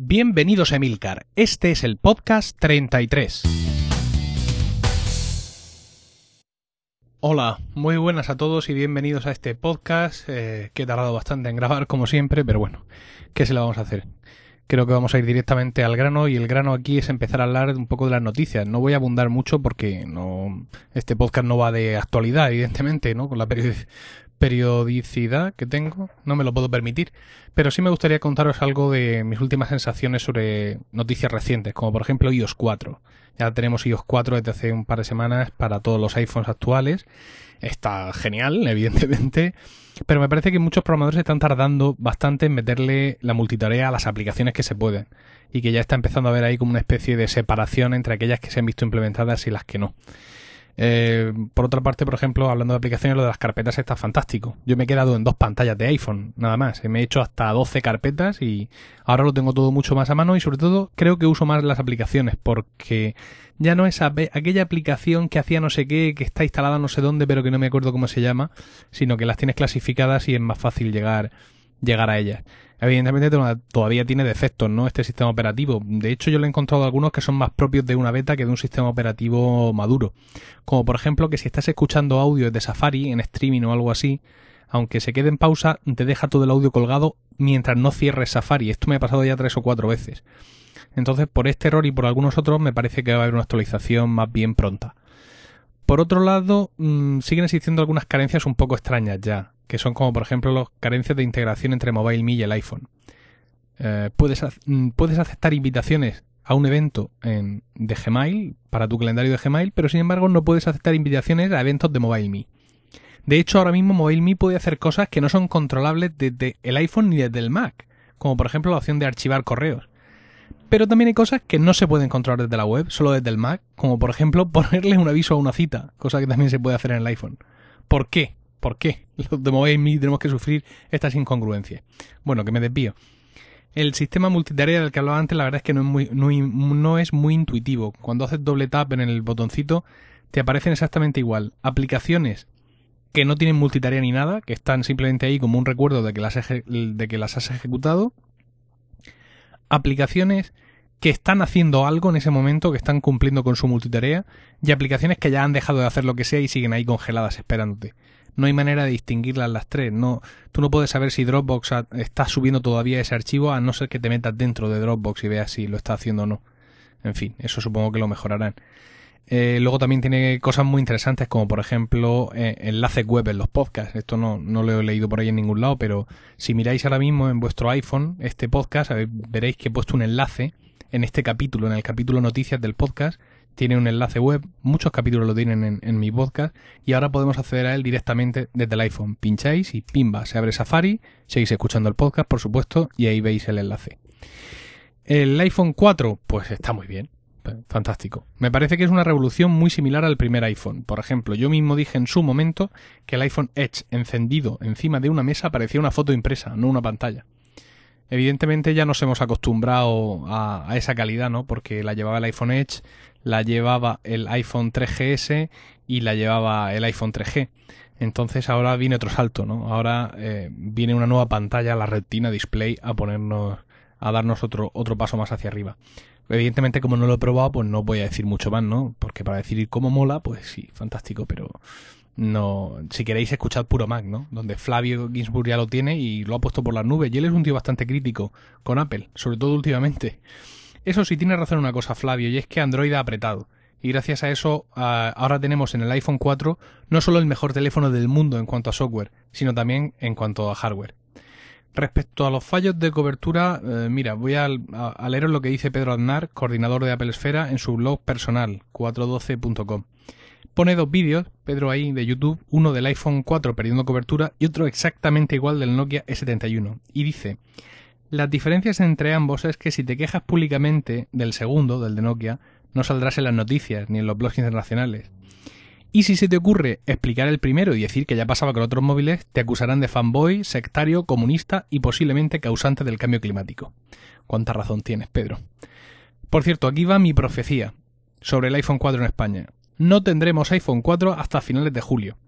Bienvenidos a Emilcar, este es el podcast 33. Hola, muy buenas a todos y bienvenidos a este podcast eh, que he tardado bastante en grabar como siempre, pero bueno, ¿qué se le vamos a hacer? Creo que vamos a ir directamente al grano y el grano aquí es empezar a hablar un poco de las noticias. No voy a abundar mucho porque no este podcast no va de actualidad, evidentemente, ¿no? Con la periodicidad que tengo, no me lo puedo permitir. Pero sí me gustaría contaros algo de mis últimas sensaciones sobre noticias recientes, como por ejemplo iOS 4. Ya tenemos iOS 4 desde hace un par de semanas para todos los iPhones actuales. Está genial, evidentemente. Pero me parece que muchos programadores están tardando bastante en meterle la multitarea a las aplicaciones que se pueden. Y que ya está empezando a haber ahí como una especie de separación entre aquellas que se han visto implementadas y las que no. Eh, por otra parte, por ejemplo, hablando de aplicaciones, lo de las carpetas está fantástico. Yo me he quedado en dos pantallas de iPhone, nada más. Me he hecho hasta 12 carpetas y ahora lo tengo todo mucho más a mano y sobre todo creo que uso más las aplicaciones porque ya no es aquella aplicación que hacía no sé qué, que está instalada no sé dónde, pero que no me acuerdo cómo se llama, sino que las tienes clasificadas y es más fácil llegar, llegar a ellas. Evidentemente todavía tiene defectos, ¿no? Este sistema operativo. De hecho, yo le he encontrado algunos que son más propios de una beta que de un sistema operativo maduro. Como por ejemplo que si estás escuchando audio de Safari en streaming o algo así, aunque se quede en pausa, te deja todo el audio colgado mientras no cierres Safari. Esto me ha pasado ya tres o cuatro veces. Entonces, por este error y por algunos otros, me parece que va a haber una actualización más bien pronta. Por otro lado, mm, siguen existiendo algunas carencias un poco extrañas ya que son como por ejemplo las carencias de integración entre MobileMe y el iPhone. Eh, puedes, mm, puedes aceptar invitaciones a un evento en, de Gmail para tu calendario de Gmail, pero sin embargo no puedes aceptar invitaciones a eventos de MobileMe. De hecho, ahora mismo MobileMe puede hacer cosas que no son controlables desde el iPhone ni desde el Mac, como por ejemplo la opción de archivar correos. Pero también hay cosas que no se pueden controlar desde la web, solo desde el Mac, como por ejemplo ponerle un aviso a una cita, cosa que también se puede hacer en el iPhone. ¿Por qué? ¿Por qué los de MobileMe tenemos que sufrir estas incongruencias? Bueno, que me desvío. El sistema multitarea del que hablaba antes, la verdad es que no es muy, no, es muy intuitivo. Cuando haces doble tap en el botoncito, te aparecen exactamente igual. Aplicaciones que no tienen multitarea ni nada, que están simplemente ahí como un recuerdo de que las, de que las has ejecutado. Aplicaciones que están haciendo algo en ese momento, que están cumpliendo con su multitarea, y aplicaciones que ya han dejado de hacer lo que sea y siguen ahí congeladas esperándote no hay manera de distinguirlas las tres. No, tú no puedes saber si Dropbox está subiendo todavía ese archivo a no ser que te metas dentro de Dropbox y veas si lo está haciendo o no. En fin, eso supongo que lo mejorarán. Eh, luego también tiene cosas muy interesantes como por ejemplo eh, enlaces web en los podcasts. Esto no, no, lo he leído por ahí en ningún lado, pero si miráis ahora mismo en vuestro iPhone este podcast, veréis que he puesto un enlace en este capítulo, en el capítulo noticias del podcast, tiene un enlace web, muchos capítulos lo tienen en, mi podcast y ahora podemos acceder a él directamente desde el iPhone. Pincháis y pimba, se abre Safari, seguís escuchando el podcast, por supuesto, y ahí veis el enlace. El iPhone 4, pues está muy bien. Fantástico. Me parece que es una revolución muy similar al primer iPhone. Por ejemplo, yo mismo dije en su momento que el iPhone Edge encendido encima de una mesa parecía una foto impresa, no una pantalla. Evidentemente ya nos hemos acostumbrado a, a, esa calidad, ¿no? Porque la llevaba el iPhone Edge, la llevaba el iPhone 3GS y la llevaba el iPhone 3G. Entonces ahora viene otro salto, ¿no? Ahora eh, viene una nueva pantalla, la Retina Display, a ponernos, a darnos otro, otro paso más hacia arriba. Evidentemente, como no lo he probado, pues no voy a decir mucho más, ¿no? Porque para decir cómo mola, pues sí, fantástico, pero no. Si queréis, escuchad puro Mac, ¿no? Donde Flavio Ginsburg ya lo tiene y lo ha puesto por las nubes. Y él es un tío bastante crítico con Apple, sobre todo últimamente. Eso sí, tiene razón una cosa, Flavio, y es que Android ha apretado. Y gracias a eso, ahora tenemos en el iPhone 4 no solo el mejor teléfono del mundo en cuanto a software, sino también en cuanto a hardware. Respecto a los fallos de cobertura, eh, mira, voy a, a, leeros lo que dice Pedro Aznar, coordinador de Apple Esfera, en su blog personal, 412.com. Pone dos vídeos, Pedro ahí, de YouTube, uno del iPhone 4 perdiendo cobertura y otro exactamente igual del Nokia S71. Y dice, las diferencias entre ambos es que si te quejas públicamente del segundo, del de Nokia, no saldrás en las noticias ni en los blogs internacionales. Y si se te ocurre explicar el primero y decir que ya pasaba con otros móviles, te acusarán de fanboy, sectario, comunista y posiblemente causante del cambio climático. ¿Cuánta razón tienes, Pedro? Por cierto, aquí va mi profecía sobre el iPhone 4 en España. No tendremos iPhone 4 hasta finales de julio.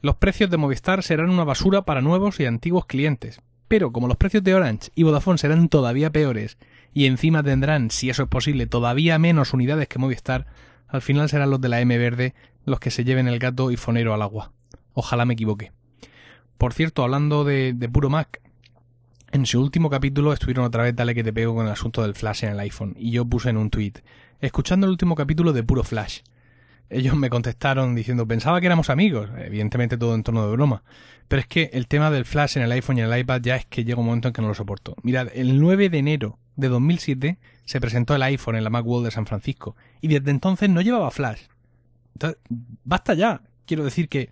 Los precios de Movistar serán una basura para nuevos y antiguos clientes, pero como los precios de Orange y Vodafone serán todavía peores y encima tendrán, si eso es posible, todavía menos unidades que Movistar, al final serán los de la M verde los que se lleven el gato y fonero al agua. Ojalá me equivoque. Por cierto, hablando de, de puro Mac, en su último capítulo estuvieron otra vez dale que te pego con el asunto del flash en el iPhone y yo puse en un tweet, escuchando el último capítulo de puro flash. Ellos me contestaron diciendo, pensaba que éramos amigos, evidentemente todo en tono de broma, pero es que el tema del flash en el iPhone y en el iPad ya es que llega un momento en que no lo soporto. Mirad, el 9 de enero de 2007 se presentó el iPhone en la Macworld de San Francisco y desde entonces no llevaba flash. Entonces, basta ya. Quiero decir que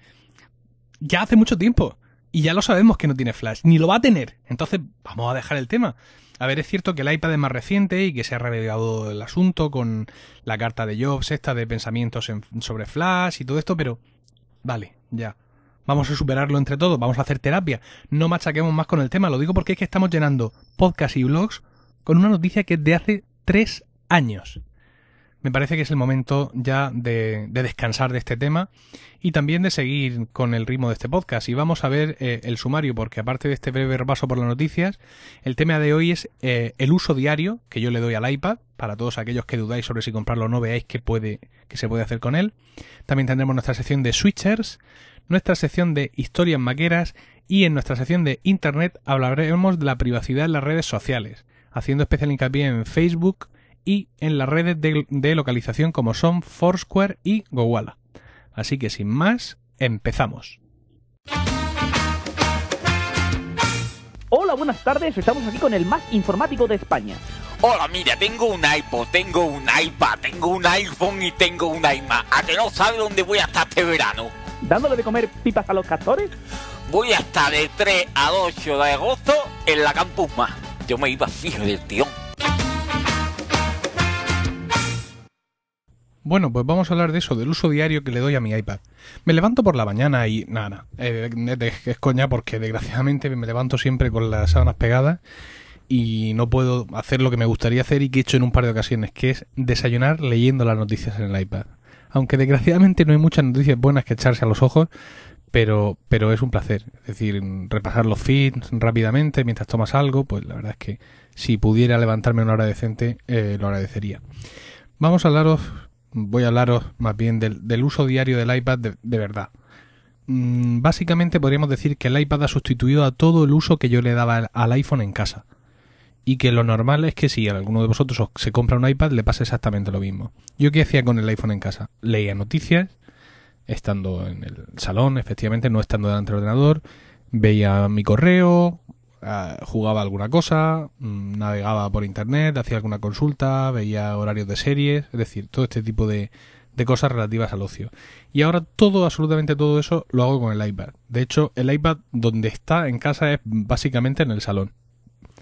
ya hace mucho tiempo y ya lo sabemos que no tiene flash, ni lo va a tener. Entonces, vamos a dejar el tema. A ver, es cierto que el iPad es más reciente y que se ha revelado el asunto con la carta de Jobs, esta de pensamientos sobre Flash y todo esto, pero vale, ya. Vamos a superarlo entre todos, vamos a hacer terapia. No machaquemos más con el tema, lo digo porque es que estamos llenando podcasts y blogs con una noticia que es de hace tres años me parece que es el momento ya de, descansar de este tema y también de seguir con el ritmo de este podcast. Y vamos a ver eh, el sumario, porque aparte de este breve repaso por las noticias, el tema de hoy es eh, el uso diario que yo le doy al iPad. Para todos aquellos que dudáis sobre si comprarlo o no, veáis qué puede, qué se puede hacer con él. También tendremos nuestra sección de switchers, nuestra sección de historias maqueras y en nuestra sección de Internet hablaremos de la privacidad en las redes sociales, haciendo especial hincapié en Facebook, y en las redes de, localización como son Foursquare y Gowalla. Así que sin más, empezamos. Hola, buenas tardes, estamos aquí con el más informático de España. Hola, mira, tengo un iPod, tengo un iPad, tengo un iPhone y tengo un iMac. ¿A que no sabe dónde voy a estar este verano? ¿Dándole de comer pipas a los castores? Voy a estar de 3 a 8 de agosto en la Campus Más. Yo me iba fijo del tío. Bueno, pues vamos a hablar de eso, del uso diario que le doy a mi iPad. Me levanto por la mañana y nada, nada, eh, es coña porque desgraciadamente me levanto siempre con las sábanas pegadas y no puedo hacer lo que me gustaría hacer y que he hecho en un par de ocasiones, que es desayunar leyendo las noticias en el iPad. Aunque desgraciadamente no hay muchas noticias buenas que echarse a los ojos, pero, pero es un placer. Es decir, repasar los feeds rápidamente mientras tomas algo, pues la verdad es que si pudiera levantarme una hora decente, eh, lo agradecería. Vamos a hablaros voy a hablaros más bien del, uso diario del iPad de, verdad. Mm, básicamente podríamos decir que el iPad ha sustituido a todo el uso que yo le daba al, iPhone en casa. Y que lo normal es que si alguno de vosotros se compra un iPad le pase exactamente lo mismo. ¿Yo qué hacía con el iPhone en casa? Leía noticias, estando en el salón, efectivamente, no estando delante del ordenador, veía mi correo, Ah, jugaba alguna cosa, mm, navegaba por internet, hacía alguna consulta, veía horarios de series, es decir, todo este tipo de, de cosas relativas al ocio. Y ahora todo, absolutamente todo eso, lo hago con el iPad. De hecho, el iPad donde está en casa es básicamente en el salón.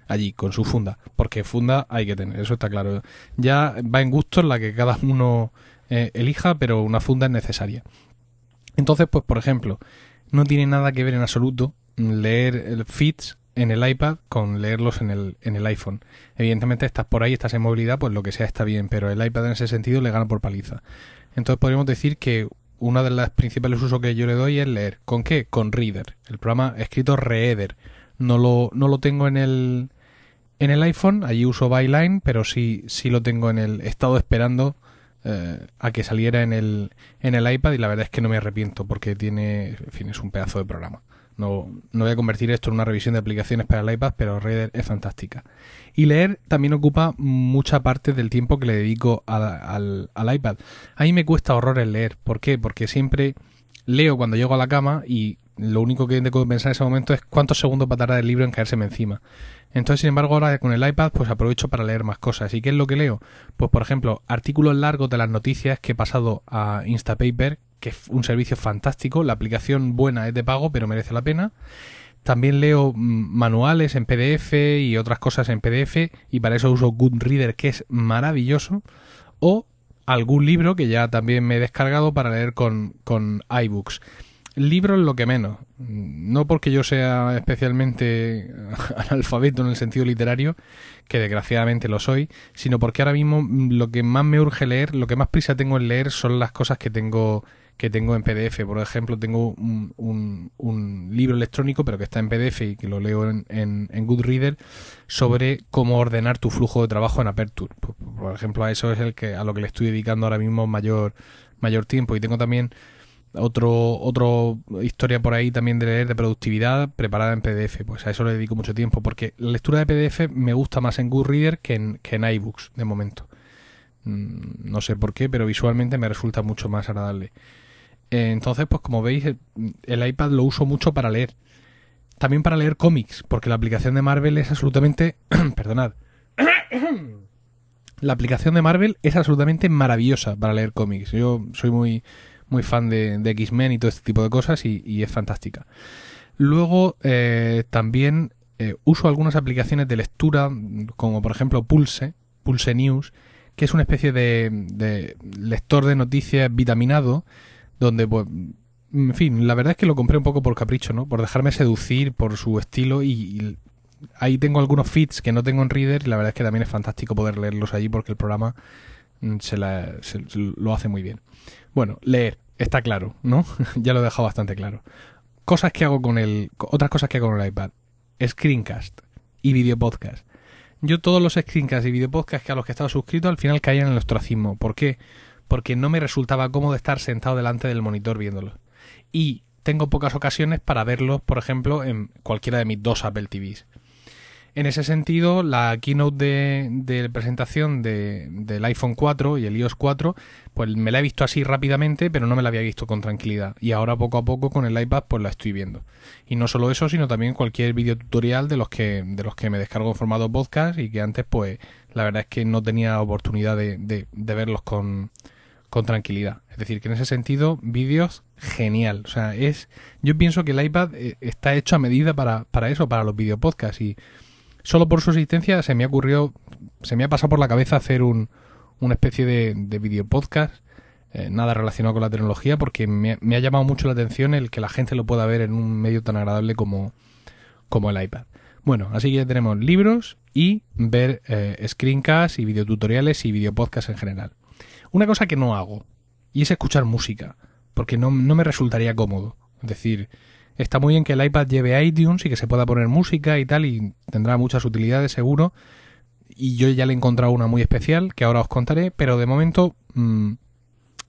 Allí, con su funda. Porque funda hay que tener, eso está claro. Ya va en gusto la que cada uno eh, elija, pero una funda es necesaria. Entonces, pues por ejemplo, no tiene nada que ver en absoluto leer el feeds en el iPad con leerlos en el, en el iPhone. Evidentemente estás por ahí, estás en movilidad, pues lo que sea está bien, pero el iPad en ese sentido le gana por paliza. Entonces podríamos decir que una de las principales usos que yo le doy es leer. ¿Con qué? Con Reader. El programa escrito Reader. No lo, no lo tengo en el, en el iPhone, allí uso Byline, pero sí, sí lo tengo en el estado esperando eh, a que saliera en el, en el iPad y la verdad es que no me arrepiento porque tiene, en fin, es un pedazo de programa. No, no voy a convertir esto en una revisión de aplicaciones para el iPad, pero Reader es fantástica. Y leer también ocupa mucha parte del tiempo que le dedico al, al, iPad. A mí me cuesta horror el leer. ¿Por qué? Porque siempre leo cuando llego a la cama y lo único que tengo que pensar en ese momento es cuántos segundos va a tardar el libro en caérseme encima. Entonces, sin embargo, ahora con el iPad, pues aprovecho para leer más cosas. ¿Y qué es lo que leo? Pues, por ejemplo, artículos largos de las noticias que he pasado a Instapaper, que es un servicio fantástico. La aplicación buena es de pago, pero merece la pena. También leo mm, manuales en PDF y otras cosas en PDF, y para eso uso Goodreader, que es maravilloso. O algún libro que ya también me he descargado para leer con, con iBooks. Libros lo que menos. No porque yo sea especialmente analfabeto en el sentido literario, que desgraciadamente lo soy, sino porque ahora mismo lo que más me urge leer, lo que más prisa tengo en leer son las cosas que tengo que tengo en PDF. Por ejemplo, tengo un, un- libro electrónico, pero que está en PDF y que lo leo en, en, en Goodreader, sobre cómo ordenar tu flujo de trabajo en Aperture. Por, por ejemplo, a eso es el que a lo que le estoy dedicando ahora mismo mayor, mayor tiempo. Y tengo también otro, otro historia por ahí también de leer de productividad preparada en PDF. Pues a eso le dedico mucho tiempo, porque la lectura de PDF me gusta más en Goodreader que en, que en iBooks, de momento. Mm, No sé por qué, pero visualmente me resulta mucho más agradable. Entonces, pues como veis, el, iPad lo uso mucho para leer. También para leer cómics, porque la aplicación de Marvel es absolutamente... perdonad. la aplicación de Marvel es absolutamente maravillosa para leer cómics. Yo soy muy, muy fan de, de X-Men y todo este tipo de cosas y, es fantástica. Luego, eh, también eh, uso algunas aplicaciones de lectura, como por ejemplo Pulse, Pulse News, que es una especie de lector de noticias vitaminado, donde, pues, en fin, la verdad es que lo compré un poco por capricho, ¿no? Por dejarme seducir por su estilo y, ahí tengo algunos feeds que no tengo en Reader y la verdad es que también es fantástico poder leerlos allí porque el programa mm, se, la- lo hace muy bien. Bueno, leer, está claro, ¿no? ya lo he dejado bastante claro. Cosas que hago con el... Otras cosas que hago con el iPad. Screencast y videopodcast. Yo todos los screencasts y videopodcasts que a los que estaba suscrito al final caían en el ostracismo. ¿Por qué? Porque no me resultaba cómodo estar sentado delante del monitor viéndolos. Y tengo pocas ocasiones para verlos, por ejemplo, en cualquiera de mis dos Apple TVs. En ese sentido, la keynote de, de presentación de- del iPhone 4 y el iOS 4, pues me la he visto así rápidamente, pero no me la había visto con tranquilidad. Y ahora poco a poco con el iPad pues la estoy viendo. Y no solo eso, sino también cualquier video tutorial de los que de los que me descargo en formato podcast y que antes pues la verdad es que no tenía oportunidad de, de- verlos con, con tranquilidad. Es decir, que en ese sentido, vídeos genial. O sea, es yo pienso que el iPad eh, está hecho a medida para, para eso, para los videopodcasts y solo por su existencia se me ha ocurrido, se me ha pasado por la cabeza hacer un, una especie de, de videopodcast, eh, nada relacionado con la tecnología, porque me, me ha llamado mucho la atención el que la gente lo pueda ver en un medio tan agradable como, como el iPad. Bueno, así que ya tenemos libros y ver eh, screencasts y videotutoriales y videopodcasts en general. Una cosa que no hago, y es escuchar música, porque no, no me resultaría cómodo. Es decir, está muy bien que el iPad lleve iTunes y que se pueda poner música y tal, y tendrá muchas utilidades seguro. Y yo ya le he encontrado una muy especial, que ahora os contaré, pero de momento, mm,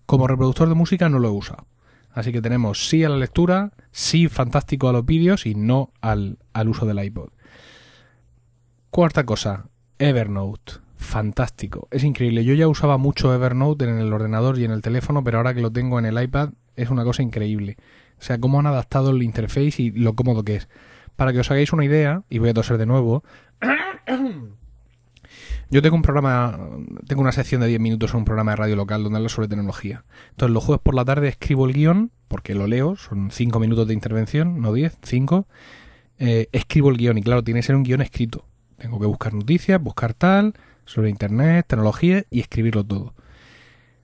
como reproductor de música no lo he. Así que tenemos sí a la lectura, sí fantástico a los vídeos y no al, al uso del iPod. Cuarta cosa, Evernote. Fantástico, es increíble. Yo ya usaba mucho Evernote en el ordenador y en el teléfono, pero ahora que lo tengo en el iPad es una cosa increíble. O sea, cómo han adaptado el interface y lo cómodo que es. Para que os hagáis una idea, y voy a toser de nuevo, yo tengo un programa, tengo una sección de 10 minutos en un programa de radio local donde hablo sobre tecnología. Entonces los jueves por la tarde escribo el guion, porque lo leo, son 5 minutos de intervención, no 10, 5. Eh, escribo el guion y claro, tiene que ser un guion escrito. Tengo que buscar noticias, buscar tal, sobre internet, tecnología y escribirlo todo.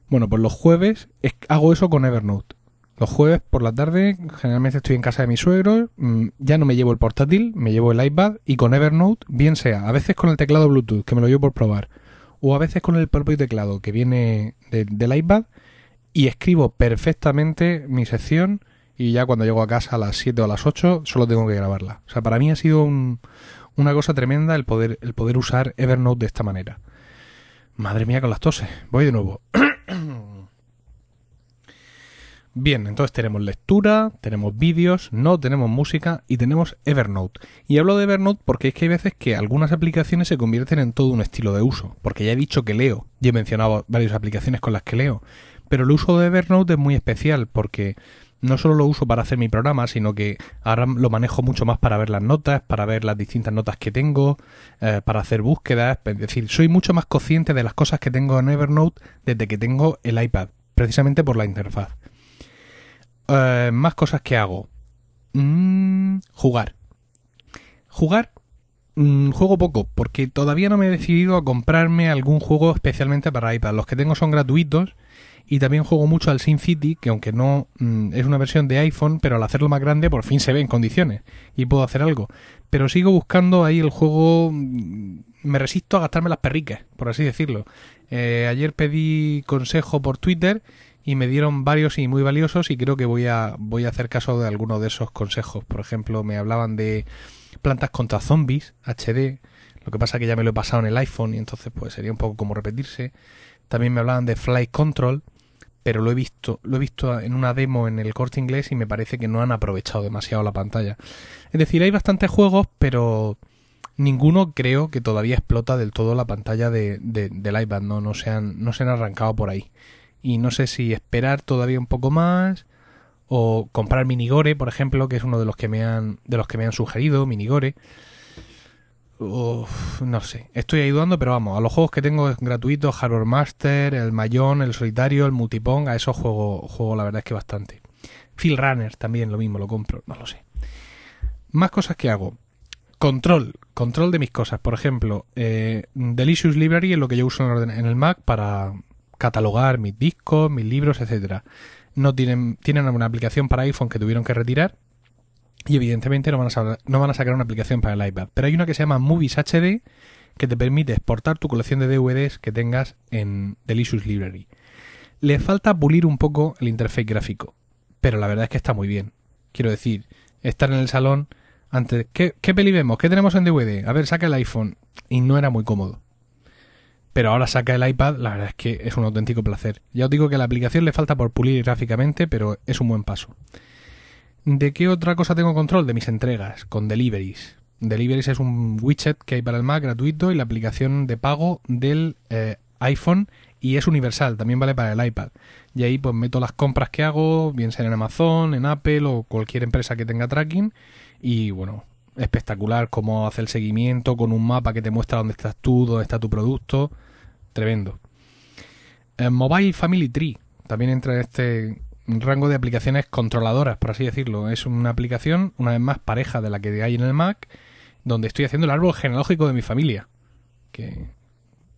Bueno, pues los jueves es- hago eso con Evernote. Los jueves por la tarde, generalmente estoy en casa de mis suegros, mm, ya no me llevo el portátil, me llevo el iPad y con Evernote, bien sea, a veces con el teclado Bluetooth, que me lo llevo por probar, o a veces con el propio teclado que viene de- del iPad y escribo perfectamente mi sección y ya cuando llego a casa a las 7 o a las 8 solo tengo que grabarla. O sea, para mí ha sido un- una cosa tremenda el poder, el poder usar Evernote de esta manera. Madre mía con las toses. Voy de nuevo. Bien, entonces tenemos lectura, tenemos vídeos, no tenemos música y tenemos Evernote. Y hablo de Evernote porque es que hay veces que algunas aplicaciones se convierten en todo un estilo de uso. Porque ya he dicho que leo, y he mencionado varias aplicaciones con las que leo. Pero el uso de Evernote es muy especial porque no solo lo uso para hacer mi programa, sino que ahora lo manejo mucho más para ver las notas, para ver las distintas notas que tengo, eh, para hacer búsquedas. Es decir, soy mucho más consciente de las cosas que tengo en Evernote desde que tengo el iPad, precisamente por la interfaz. Eh, más cosas que hago. Mm, jugar. Jugar. mm, juego poco, porque todavía no me he decidido a comprarme algún juego especialmente para iPad. Los que tengo son gratuitos y también juego mucho al SimCity, que aunque no mm, es una versión de iPhone, pero al hacerlo más grande por fin se ve en condiciones y puedo hacer algo. Pero sigo buscando ahí el juego. mm, Me resisto a gastarme las perricas, por así decirlo. Eh, ayer pedí consejo por Twitter y me dieron varios y muy valiosos y creo que voy a, voy a hacer caso de alguno de esos consejos. Por ejemplo, me hablaban de plantas contra zombies, HD, lo que pasa que ya me lo he pasado en el iPhone y entonces pues sería un poco como repetirse. También me hablaban de Flight Control, pero lo he visto, lo he visto en una demo en el corte inglés y me parece que no han aprovechado demasiado la pantalla. Es decir, hay bastantes juegos, pero ninguno creo que todavía explota del todo la pantalla de, del iPad, ¿no? No se, han, no se han arrancado por ahí. Y no sé si esperar todavía un poco más o comprar Minigore, por ejemplo, que es uno de los que me han, de los que me han sugerido, Minigore. No sé, estoy ayudando, pero vamos, a los juegos que tengo gratuitos, Hardware Master, el Mayón, el Solitario, el Multipong, a esos juego, juego la verdad es que bastante. Phil Runner también lo mismo, lo compro, no lo sé. Más cosas que hago. Control, control de mis cosas. Por ejemplo, eh, Delicious Library es lo que yo uso en el Mac para catalogar mis discos, mis libros, etcétera. No tienen, tienen una aplicación para iPhone que tuvieron que retirar y evidentemente no van, a a sacar una aplicación para el iPad. Pero hay una que se llama Movies HD que te permite exportar tu colección de DVDs que tengas en Delicious Library. Le falta pulir un poco el interfaz gráfico, pero la verdad es que está muy bien. Quiero decir, estar en el salón antes, ¿qué, ¿qué peli vemos? ¿Qué tenemos en DVD? A ver, saca el iPhone. Y no era muy cómodo. Pero ahora saca el iPad, la verdad es que es un auténtico placer. Ya os digo que la aplicación le falta por pulir gráficamente, pero es un buen paso. ¿De qué otra cosa tengo control? De mis entregas, con Deliveries. Deliveries es un widget que hay para el Mac gratuito y la aplicación de pago del eh, iPhone y es universal, también vale para el iPad. Y ahí pues meto las compras que hago, bien sea en Amazon, en Apple o cualquier empresa que tenga tracking y bueno, espectacular cómo hace el seguimiento con un mapa que te muestra dónde estás tú, dónde está tu producto, tremendo. Eh, Mobile Family Tree también entra en este rango de aplicaciones controladoras, por así decirlo. Es una aplicación, una vez más, pareja de la que hay en el Mac, donde estoy haciendo el árbol genealógico de mi familia. Que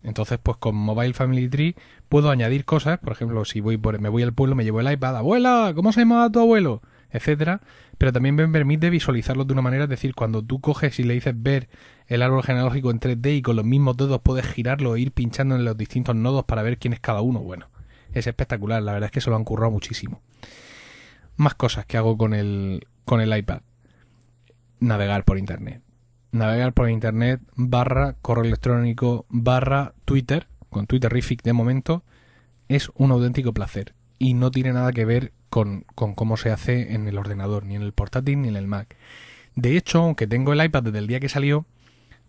entonces, pues con Mobile Family Tree puedo añadir cosas. Por ejemplo, si voy por, me voy al pueblo, me llevo el iPad. Abuela, ¿cómo se llama tu abuelo? Etcétera. Pero también me permite visualizarlo de una manera. Es decir, cuando tú coges y le dices ver el árbol genealógico en 3D y con los mismos dedos puedes girarlo e ir pinchando en los distintos nodos para ver quién es cada uno. Bueno, es espectacular, la verdad es que se lo han currado muchísimo. Más cosas que hago con el, con el iPad. Navegar por Internet. Navegar por Internet barra correo electrónico barra Twitter, con Twitterific de momento, es un auténtico placer. Y no tiene nada que ver con, con cómo se hace en el ordenador, ni en el portátil, ni en el Mac. De hecho, aunque tengo el iPad desde el día que salió,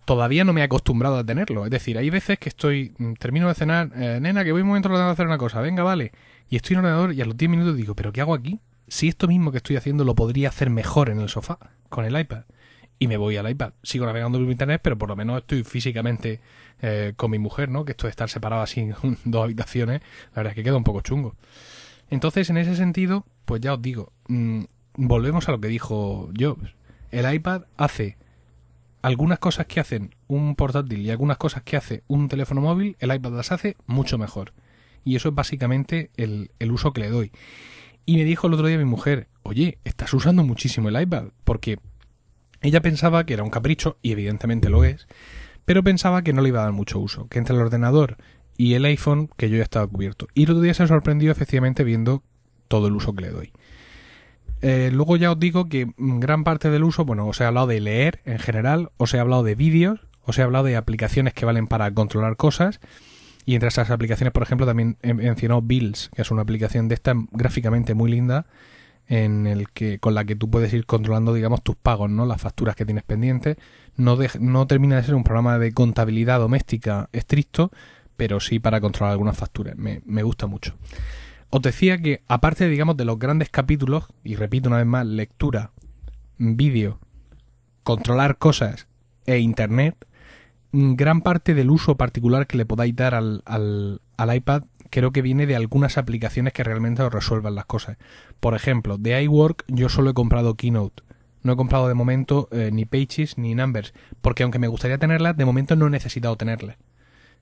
todavía no me he acostumbrado a tenerlo. Es decir, hay veces que estoy, mm, termino de cenar, eh, nena, que voy un momento a hacer una cosa, venga, vale. Y estoy en el ordenador y a los 10 minutos digo, ¿pero qué hago aquí? Si esto mismo que estoy haciendo lo podría hacer mejor en el sofá, con el iPad. Y me voy al iPad. Sigo navegando por internet, pero por lo menos estoy físicamente eh, con mi mujer, ¿no? Que esto de estar separado así en dos habitaciones, la verdad es que queda un poco chungo. Entonces, en ese sentido, pues ya os digo, mm, volvemos a lo que dijo Jobs. El iPad hace algunas cosas que hacen un portátil y algunas cosas que hace un teléfono móvil, el iPad las hace mucho mejor. Y eso es básicamente el, uso que le doy. Y me dijo el otro día mi mujer, oye, estás usando muchísimo el iPad, porque ella pensaba que era un capricho, y evidentemente lo es, pero pensaba que no le iba a dar mucho uso, que entre el ordenador y el iPhone, que yo ya estaba cubierto. Y el otro día se sorprendió efectivamente viendo todo el uso que le doy. Eh, luego ya os digo que gran parte del uso, bueno, os he hablado de leer en general, os he hablado de vídeos, os he hablado de aplicaciones que valen para controlar cosas. Y entre esas aplicaciones, por ejemplo, también he mencionado Bills, que es una aplicación de esta gráficamente muy linda, en el que con la que tú puedes ir controlando, digamos, tus pagos, ¿no? Las facturas que tienes pendientes. No, no termina de ser un programa de contabilidad doméstica estricto, pero sí para controlar algunas facturas. Me, me gusta mucho. Os decía que, aparte, digamos, de los grandes capítulos, y repito una vez más, lectura, vídeo, controlar cosas e internet, gran parte del uso particular que le podáis dar al, al, iPad creo que viene de algunas aplicaciones que realmente os resuelvan las cosas. Por ejemplo, de iWork yo solo he comprado Keynote. No he comprado de momento eh, ni Pages ni Numbers, porque aunque me gustaría tenerlas, de momento no he necesitado tenerlas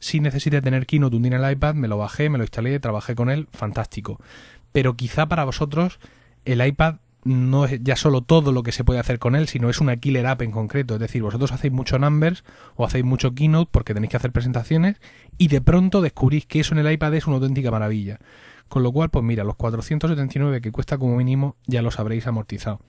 si necesité tener Keynote un día en el iPad, me lo bajé, me lo instalé, trabajé con él, fantástico. Pero quizá para vosotros el iPad no es ya solo todo lo que se puede hacer con él, sino es una killer app en concreto. Es decir, vosotros hacéis mucho Numbers o hacéis mucho Keynote porque tenéis que hacer presentaciones y de pronto descubrís que eso en el iPad es una auténtica maravilla. Con lo cual, pues mira, los 479 que cuesta como mínimo ya los habréis amortizado.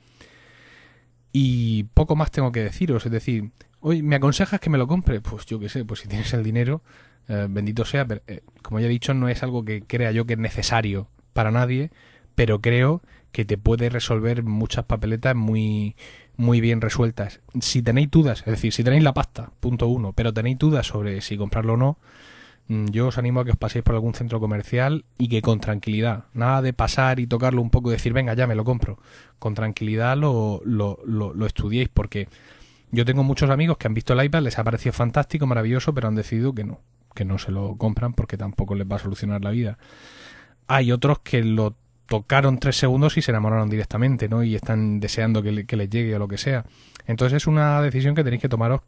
Y poco más tengo que deciros, es decir, hoy me aconsejas que me lo compre, pues yo qué sé, pues si tienes el dinero, eh, bendito sea, pero eh, como ya he dicho, no es algo que crea yo que es necesario para nadie, pero creo que te puede resolver muchas papeletas muy muy bien resueltas. Si tenéis dudas, es decir, si tenéis la pasta, punto uno, pero tenéis dudas sobre si comprarlo o no, mm, yo os animo a que os paséis por algún centro comercial y que con tranquilidad, nada de pasar y tocarlo un poco y decir, venga, ya me lo compro. Con tranquilidad lo, lo, lo, lo estudiéis porque yo tengo muchos amigos que han visto el iPad, les ha parecido fantástico, maravilloso, pero han decidido que no, que no se lo compran porque tampoco les va a solucionar la vida. Hay otros que lo tocaron tres segundos y se enamoraron directamente, ¿no? Y están deseando que, les llegue o lo que sea. Entonces es una decisión que tenéis que tomaros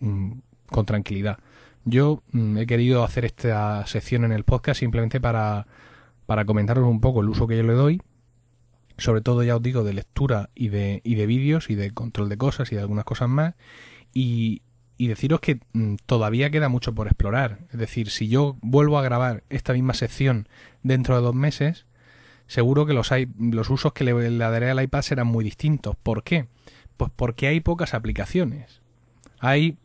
mm, con tranquilidad. Yo mm, he querido hacer esta sección en el podcast simplemente para, para comentaros un poco el uso que yo le doy, sobre todo ya os digo de lectura y de, y de vídeos y de control de cosas y de algunas cosas más, y, y deciros que mm, todavía queda mucho por explorar. Es decir, si yo vuelvo a grabar esta misma sección dentro de dos meses, seguro que los, hay, los usos que le, daré al iPad serán muy distintos. ¿Por qué? Pues porque hay pocas aplicaciones. Hay,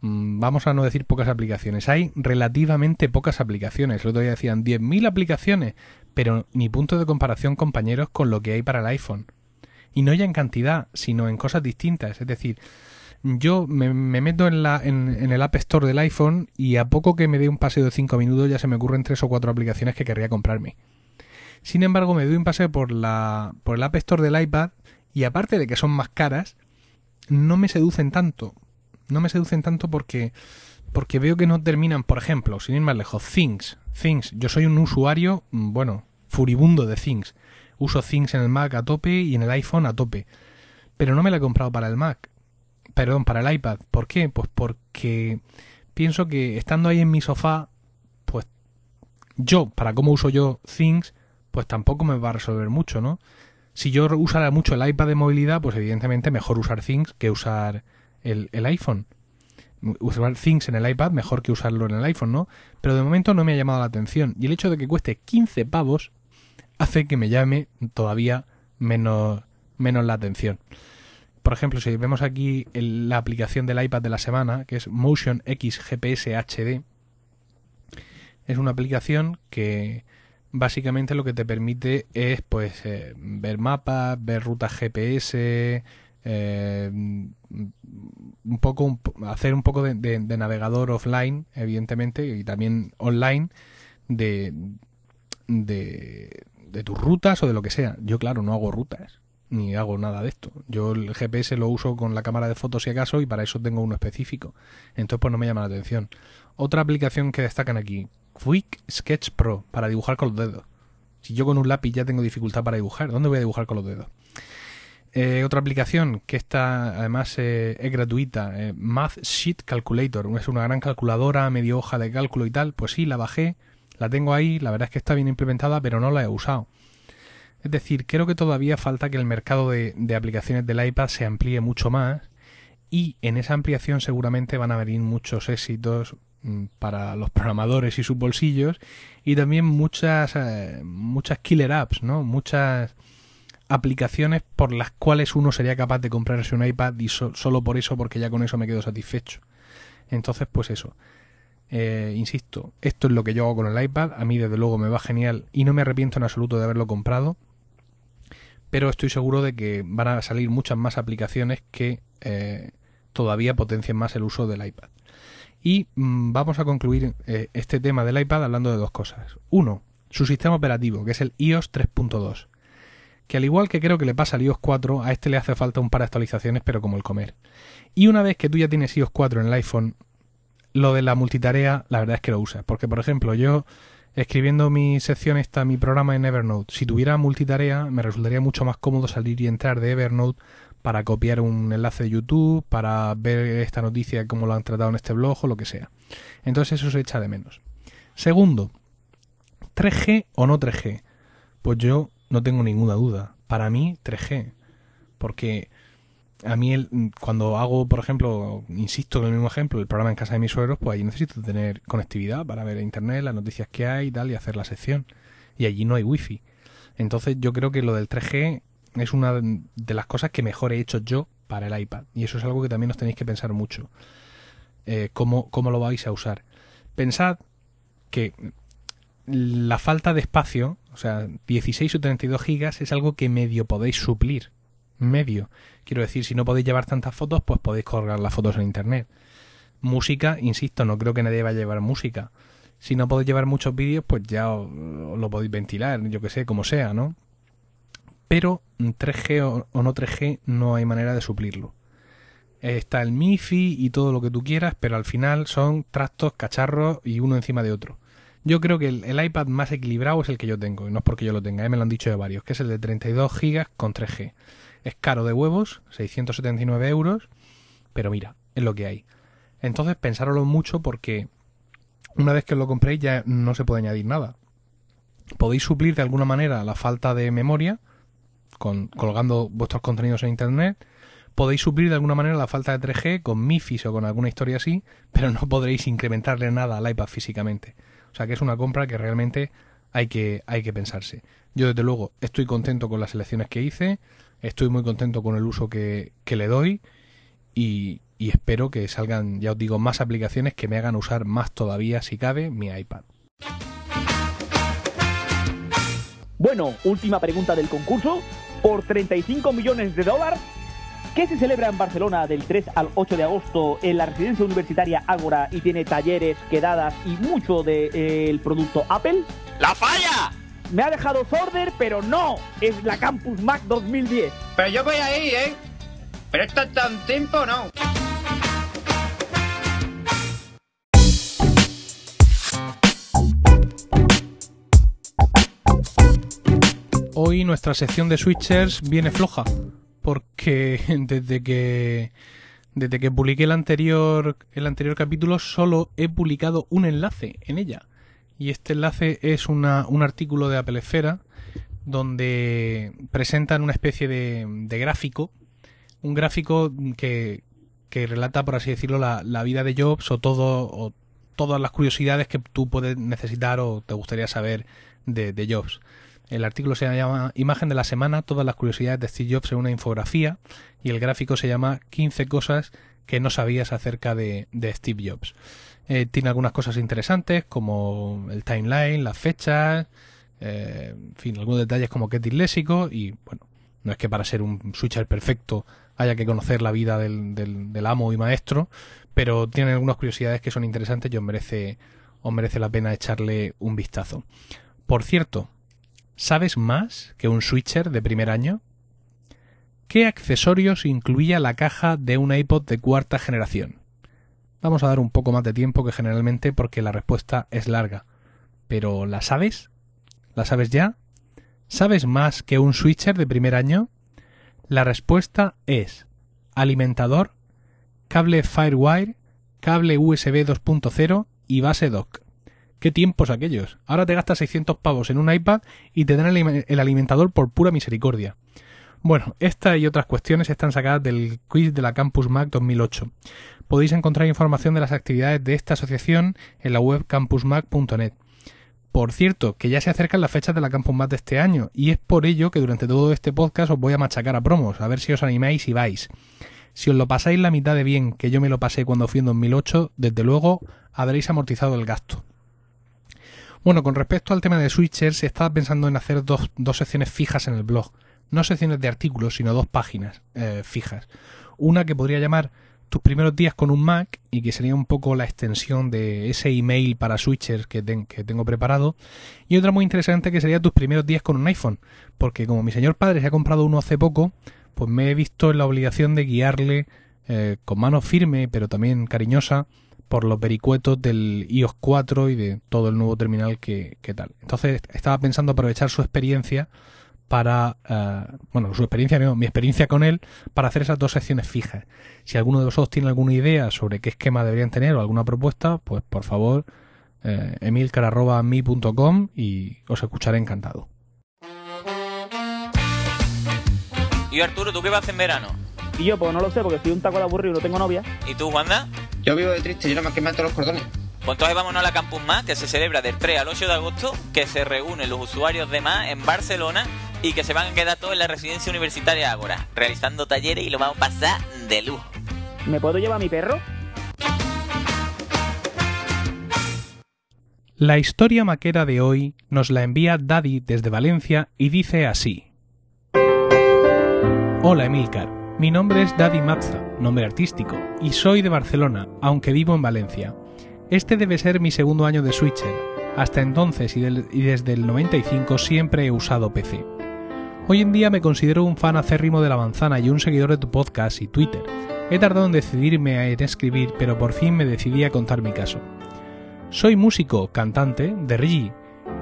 vamos a no decir pocas aplicaciones, hay relativamente pocas aplicaciones. El otro día decían 10.000 aplicaciones, pero ni punto de comparación, compañeros, con lo que hay para el iPhone. Y no ya en cantidad, sino en cosas distintas. Es decir, yo me, meto en, la, en, el App Store del iPhone y a poco que me dé un paseo de 5 minutos ya se me ocurren tres o cuatro aplicaciones que querría comprarme. Sin embargo, me doy un paseo por, la, por el App Store del iPad y aparte de que son más caras, no me seducen tanto. No me seducen tanto porque, porque veo que no terminan, por ejemplo, sin ir más lejos, Things. Things. Yo soy un usuario, mm, bueno, furibundo de Things. Uso Things en el Mac a tope y en el iPhone a tope. Pero no me la he comprado para el Mac. Perdón, para el iPad. ¿Por qué? Pues porque pienso que estando ahí en mi sofá, pues yo, para cómo uso yo Things, pues tampoco me va a resolver mucho, ¿no? Si yo usara mucho el iPad de movilidad, pues evidentemente mejor usar Things que usar el, iPhone. Usar Things en el iPad mejor que usarlo en el iPhone, ¿no? Pero de momento no me ha llamado la atención. Y el hecho de que cueste 15 pavos hace que me llame todavía menos, menos la atención. Por ejemplo, si vemos aquí la aplicación del iPad de la semana, que es Motion X GPS HD, es una aplicación que, básicamente lo que te permite es pues eh, ver mapas, ver rutas GPS, eh, un poco hacer un poco de, navegador offline, evidentemente, y también online de, de, de tus rutas o de lo que sea. Yo, claro, no hago rutas ni hago nada de esto. Yo el GPS lo uso con la cámara de fotos si acaso y para eso tengo uno específico. Entonces pues no me llama la atención. Otra aplicación que destacan aquí, Quick Sketch Pro, para dibujar con los dedos. Si yo con un lápiz ya tengo dificultad para dibujar, ¿dónde voy a dibujar con los dedos? Eh, otra aplicación que está además eh, es gratuita, eh, Math Sheet Calculator, es una gran calculadora, medio hoja de cálculo y tal. Pues sí, la bajé, la tengo ahí, la verdad es que está bien implementada, pero no la he usado. Es decir, creo que todavía falta que el mercado de, de aplicaciones del iPad se amplíe mucho más y en esa ampliación seguramente van a venir muchos éxitos, Mm, para los programadores y sus bolsillos y también muchas eh, muchas killer apps, ¿no? Muchas aplicaciones por las cuales uno sería capaz de comprarse un iPad y solo por eso, porque ya con eso me quedo satisfecho. Entonces, pues eso. Eh, insisto, esto es lo que yo hago con el iPad. A mí, desde luego, me va genial y no me arrepiento en absoluto de haberlo comprado. Pero estoy seguro de que van a salir muchas más aplicaciones que eh, todavía potencien más el uso del iPad. Y mm, vamos a concluir eh, este tema del iPad hablando de dos cosas. Uno, su sistema operativo, que es el iOS 3.2. Que al igual que creo que le pasa al iOS 4, a este le hace falta un par de actualizaciones, pero como el comer. Y una vez que tú ya tienes iOS 4 en el iPhone, lo de la multitarea, la verdad es que lo usas. Porque, por ejemplo, yo escribiendo mi sección esta, mi programa en Evernote, si tuviera multitarea, me resultaría mucho más cómodo salir y entrar de Evernote para copiar un enlace de YouTube, para ver esta noticia, cómo lo han tratado en este blog o lo que sea. Entonces eso se echa de menos. Segundo, 3G o no 3G. Pues yo no tengo ninguna duda. Para mí 3G. Porque a mí el, cuando hago, por ejemplo, insisto en el mismo ejemplo, el programa en casa de mis suegros, pues ahí necesito tener conectividad para ver internet, las noticias que hay y tal, y hacer la sección. y allí no hay wifi. Entonces yo creo que lo del 3G es una de las cosas que mejor he hecho yo para el iPad. Y eso es algo que también os tenéis que pensar mucho. Eh, cómo, cómo lo vais a usar. Pensad que la falta de espacio, o sea, 16 o 32 gigas, es algo que medio podéis suplir. Medio. Quiero decir, si no podéis llevar tantas fotos, pues podéis colgar las fotos en internet. Música, insisto, no creo que nadie vaya a llevar música. Si no podéis llevar muchos vídeos, pues ya os, lo podéis ventilar, yo que sé, como sea, ¿no? Pero 3G o, o no 3G no hay manera de suplirlo. Está el MIFI y todo lo que tú quieras, pero al final son trastos, cacharros y uno encima de otro. Yo creo que el, iPad más equilibrado es el que yo tengo, y no es porque yo lo tenga, ¿eh? me lo han dicho de varios, que es el de 32 GB con 3G. Es caro de huevos, 679 euros, pero mira, es lo que hay. Entonces pensároslo mucho porque una vez que lo compréis ya no se puede añadir nada. Podéis suplir de alguna manera la falta de memoria con, colgando vuestros contenidos en internet. Podéis suplir de alguna manera la falta de 3G con MIFIS o con alguna historia así, pero no podréis incrementarle nada al iPad físicamente. Sea que es una compra que realmente hay que, hay que pensarse. Yo desde luego estoy contento con las elecciones que hice, estoy muy contento con el uso que, que le doy y, y espero que salgan, ya os digo, más aplicaciones que me hagan usar más todavía, si cabe, mi iPad. Bueno, última pregunta del concurso. Por 35 millones de dólares, ¿qué se celebra en Barcelona del 3 al 8 de agosto en la residencia universitaria Ágora y tiene talleres, quedadas y mucho del de, eh, producto Apple? ¡La falla! Me ha dejado sorder, pero no, es la Campus Mac 2010. Pero yo voy ahí, ¿eh? Pero esto es tan tiempo, ¿no? Hoy nuestra sección de switchers viene floja porque desde que desde que publiqué el anterior el anterior capítulo solo he publicado un enlace en ella. Y este enlace es una, un artículo de Apple Esfera donde presentan una especie de, de gráfico. Un gráfico que, que, relata por así decirlo la, la vida de Jobs o todo o todas las curiosidades que tú puedes necesitar o te gustaría saber de, de Jobs el artículo se llama Imagen de la semana, todas las curiosidades de Steve Jobs en una infografía y el gráfico se llama 15 cosas que no sabías acerca de, Steve Jobs. Eh, tiene algunas cosas interesantes como el timeline, las fechas, eh, en fin, algunos detalles como que es disléxico y bueno, no es que para ser un switcher perfecto haya que conocer la vida del amo y maestro, pero tiene algunas curiosidades que son interesantes y os merece, os merece la pena echarle un vistazo. Por cierto, ¿Sabes más que un switcher de primer año? ¿Qué accesorios incluía la caja de un iPod de cuarta generación? Vamos a dar un poco más de tiempo que generalmente porque la respuesta es larga. Pero ¿la sabes? ¿La sabes ya? ¿Sabes más que un switcher de primer año? La respuesta es alimentador, cable Firewire, cable USB 2.0 y base dock. ¿Qué tiempos aquellos? Ahora te gastas 600 pavos en un iPad y te dan el, alimentador por pura misericordia. Bueno, esta y otras cuestiones están sacadas del quiz de la Campus Mac 2008. Podéis encontrar información de las actividades de esta asociación en la web campusmac.net. Por cierto, que ya se acercan las fechas de la Campus Mac de este año, y es por ello que durante todo este podcast os voy a machacar a promos, a ver si os animáis y vais. Si os lo pasáis la mitad de bien que yo me lo pasé cuando fui en 2008, desde luego habréis amortizado el gasto. Bueno, con respecto al tema de switchers, estaba pensando en hacer dos, dos secciones fijas en el blog. No secciones de artículos, sino dos páginas eh, fijas. Una que podría llamar tus primeros días con un Mac y que sería un poco la extensión de ese email para switchers que, ten, que, tengo preparado. Y otra muy interesante que sería tus primeros días con un iPhone. Porque como mi señor padre se ha comprado uno hace poco, pues me he visto en la obligación de guiarle eh, con mano firme, pero también cariñosa, por los vericuetos del iOS 4 y de todo el nuevo terminal que, que tal. Entonces estaba pensando aprovechar su experiencia para, uh, bueno, su experiencia, no, mi experiencia con él, para hacer esas dos secciones fijas. Si alguno de vosotros tiene alguna idea sobre qué esquema deberían tener o alguna propuesta, pues por favor, eh, emilcar.mi.com y os escucharé encantado. Y Arturo, ¿tú qué vas a hacer en verano? Y yo, pues no lo sé, porque estoy un taco de aburrido y no tengo novia. ¿Y tú, Wanda? Yo vivo de triste, yo nada más que mato los cordones. Pues entonces vámonos a la Campus Más, que se celebra del 3 al 8 de agosto, que se reúnen los usuarios de Más en Barcelona y que se van a quedar todos en la residencia universitaria Ágora, realizando talleres y lo vamos a pasar de lujo. ¿Me puedo llevar a mi perro? La historia maquera de hoy nos la envía Daddy desde Valencia y dice así. Hola Emilcar, mi nombre es Daddy Mazza, nombre artístico, y soy de Barcelona, aunque vivo en Valencia. Este debe ser mi segundo año de Switcher. Hasta entonces y, y desde el 95 siempre he usado PC. Hoy en día me considero un fan acérrimo de la manzana y un seguidor de tu podcast y Twitter. He tardado en decidirme a escribir, pero por fin me decidí a contar mi caso. Soy músico, cantante, de Rigi,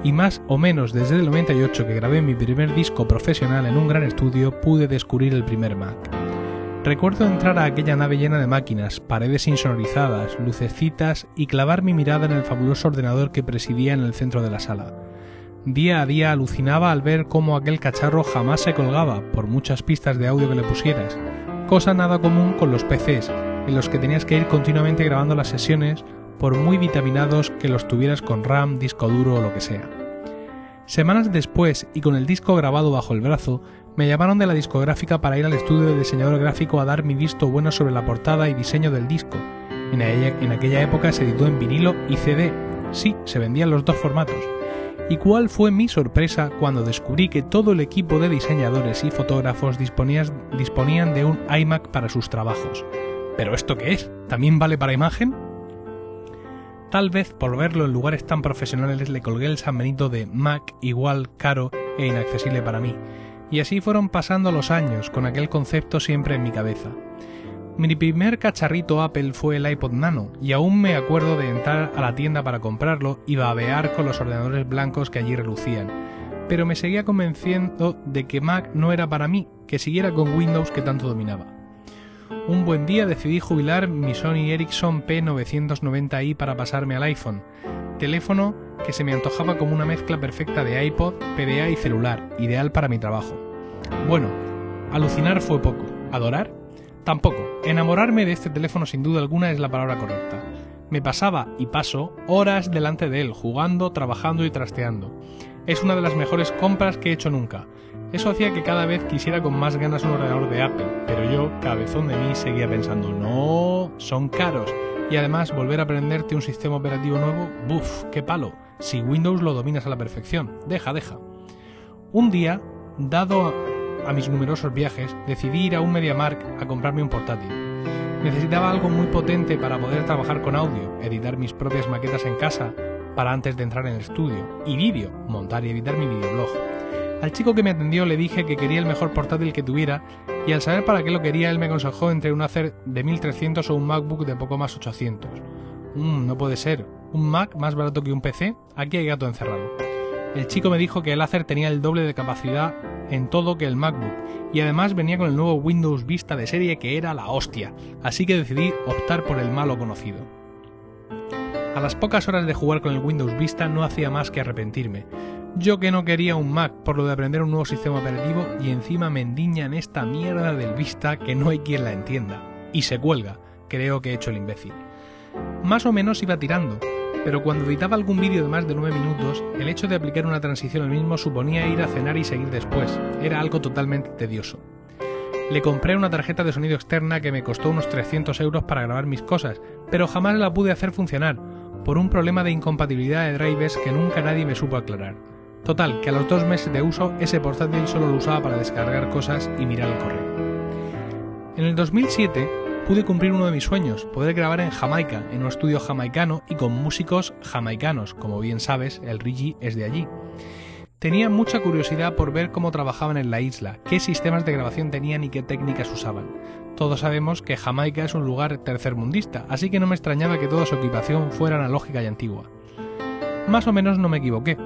y más o menos desde el 98 que grabé mi primer disco profesional en un gran estudio pude descubrir el primer Mac. Recuerdo entrar a aquella nave llena de máquinas, paredes insonorizadas, lucecitas y clavar mi mirada en el fabuloso ordenador que presidía en el centro de la sala. Día a día alucinaba al ver cómo aquel cacharro jamás se colgaba, por muchas pistas de audio que le pusieras, cosa nada común con los PCs, en los que tenías que ir continuamente grabando las sesiones, por muy vitaminados que los tuvieras con RAM, disco duro o lo que sea. Semanas después, y con el disco grabado bajo el brazo, me llamaron de la discográfica para ir al estudio de diseñador gráfico a dar mi visto bueno sobre la portada y diseño del disco. En, ella- en aquella época se editó en vinilo y CD. Sí, se vendían los dos formatos. ¿Y cuál fue mi sorpresa cuando descubrí que todo el equipo de diseñadores y fotógrafos disponían de un iMac para sus trabajos? ¿Pero esto qué es? ¿También vale para imagen? Tal vez por verlo en lugares tan profesionales le colgué el San Benito de Mac igual caro e inaccesible para mí. Y así fueron pasando los años, con aquel concepto siempre en mi cabeza. Mi primer cacharrito Apple fue el iPod Nano, y aún me acuerdo de entrar a la tienda para comprarlo y babear con los ordenadores blancos que allí relucían. Pero me seguía convenciendo de que Mac no era para mí, que siguiera con Windows que tanto dominaba. Un buen día decidí jubilar mi Sony Ericsson P990i para pasarme al iPhone, teléfono que se me antojaba como una mezcla perfecta de iPod, PDA y celular, ideal para mi trabajo. Bueno, alucinar fue poco, adorar tampoco. Enamorarme de este teléfono sin duda alguna es la palabra correcta. Me pasaba y paso horas delante de él, jugando, trabajando y trasteando. Es una de las mejores compras que he hecho nunca. Eso hacía que cada vez quisiera con más ganas un ordenador de Apple, pero yo, cabezón de mí, seguía pensando, no, son caros. Y además, volver a aprenderte un sistema operativo nuevo, buf, qué palo. Si Windows lo dominas a la perfección, deja, deja. Un día, dado a, mis numerosos viajes, decidí ir a un MediaMark a comprarme un portátil. Necesitaba algo muy potente para poder trabajar con audio, editar mis propias maquetas en casa para antes de entrar en el estudio, y vídeo, montar y editar mi videoblog. Al chico que me atendió le dije que quería el mejor portátil que tuviera y al saber para qué lo quería él me aconsejó entre un Acer de 1300 o un MacBook de poco más 800. Mm, no puede ser. ¿Un Mac más barato que un PC? Aquí hay gato encerrado. El chico me dijo que el Acer tenía el doble de capacidad en todo que el MacBook y además venía con el nuevo Windows Vista de serie que era la hostia, así que decidí optar por el malo conocido. A las pocas horas de jugar con el Windows Vista no hacía más que arrepentirme. Yo que no quería un Mac por lo de aprender un nuevo sistema operativo y encima me endiñan esta mierda del Vista que no hay quien la entienda. Y se cuelga. Creo que he hecho el imbécil. Más o menos iba tirando, pero cuando editaba algún vídeo de más de 9 minutos, el hecho de aplicar una transición al mismo suponía ir a cenar y seguir después. Era algo totalmente tedioso. Le compré una tarjeta de sonido externa que me costó unos 300 euros para grabar mis cosas, pero jamás la pude hacer funcionar, por un problema de incompatibilidad de drivers que nunca nadie me supo aclarar. Total, que a los dos meses de uso ese portátil solo lo usaba para descargar cosas y mirar el correo. En el 2007 pude cumplir uno de mis sueños, poder grabar en Jamaica, en un estudio jamaicano y con músicos jamaicanos, como bien sabes, el Rigi es de allí. Tenía mucha curiosidad por ver cómo trabajaban en la isla, qué sistemas de grabación tenían y qué técnicas usaban. Todos sabemos que Jamaica es un lugar tercermundista, así que no me extrañaba que toda su equipación fuera analógica y antigua. Más o menos no me equivoqué.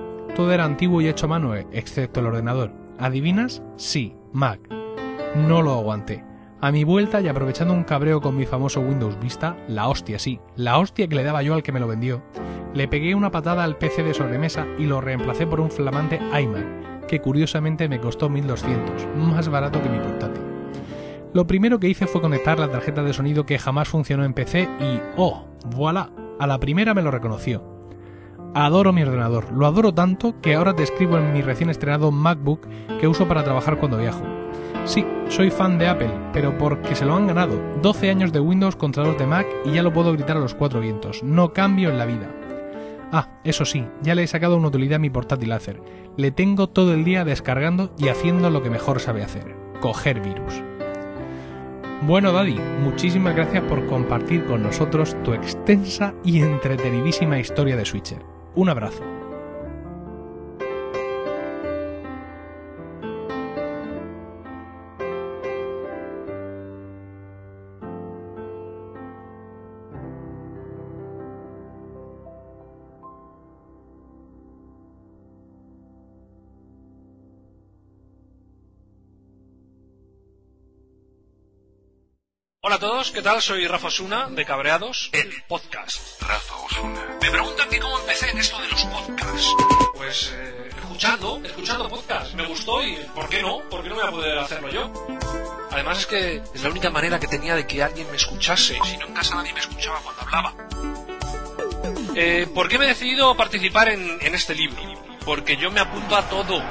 Todo era antiguo y hecho a mano, excepto el ordenador. ¿Adivinas? Sí, Mac. No lo aguanté. A mi vuelta y aprovechando un cabreo con mi famoso Windows Vista, la hostia sí, la hostia que le daba yo al que me lo vendió, le pegué una patada al PC de sobremesa y lo reemplacé por un flamante iMac, que curiosamente me costó 1200, más barato que mi portátil. Lo primero que hice fue conectar la tarjeta de sonido que jamás funcionó en PC y ¡oh! ¡Voilà! A la primera me lo reconoció. Adoro mi ordenador, lo adoro tanto que ahora te escribo en mi recién estrenado MacBook que uso para trabajar cuando viajo. Sí, soy fan de Apple, pero porque se lo han ganado. 12 años de Windows contra los de Mac y ya lo puedo gritar a los cuatro vientos. No cambio en la vida. Ah, eso sí, ya le he sacado una utilidad a mi portátil láser. Le tengo todo el día descargando y haciendo lo que mejor sabe hacer, coger virus. Bueno, Daddy, muchísimas gracias por compartir con nosotros tu extensa y entretenidísima historia de Switcher. Un abrazo. Hola a todos, ¿qué tal? Soy Rafa Osuna de Cabreados, el podcast. Rafa Osuna. Me preguntan que cómo empecé en esto de los podcasts. Pues eh, escuchando, escuchando podcasts. Me gustó y ¿por qué no? ¿Por qué no voy a poder hacerlo yo? Además es que es la única manera que tenía de que alguien me escuchase. Si no en casa nadie me escuchaba cuando hablaba. Eh, ¿Por qué me he decidido participar en, en este libro? Porque yo me apunto a todo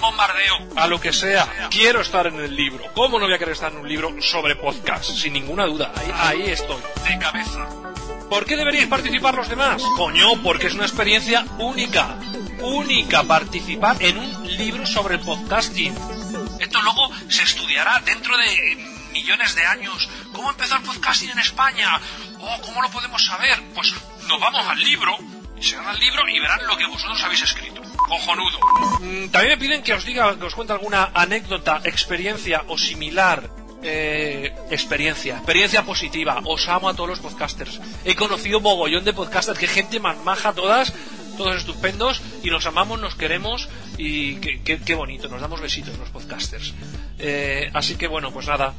bombardeo, a lo que sea. Quiero estar en el libro. ¿Cómo no voy a querer estar en un libro sobre podcast? Sin ninguna duda. Ahí, ahí estoy, de cabeza. ¿Por qué deberíais participar los demás? Coño, porque es una experiencia única. Única participar en un libro sobre podcasting. Esto luego se estudiará dentro de millones de años. ¿Cómo empezó el podcasting en España? Oh, ¿cómo lo podemos saber? Pues nos vamos al libro, se van al libro y verán lo que vosotros habéis escrito. Cojonudo. Mm, También me piden que os diga, que os cuente alguna anécdota, experiencia o similar. eh, experiencia, experiencia positiva. Os amo a todos los podcasters. He conocido mogollón de podcasters, que gente más maja todas, todos estupendos, y nos amamos, nos queremos, y qué, bonito, nos damos besitos los podcasters. Eh, así que bueno, pues nada,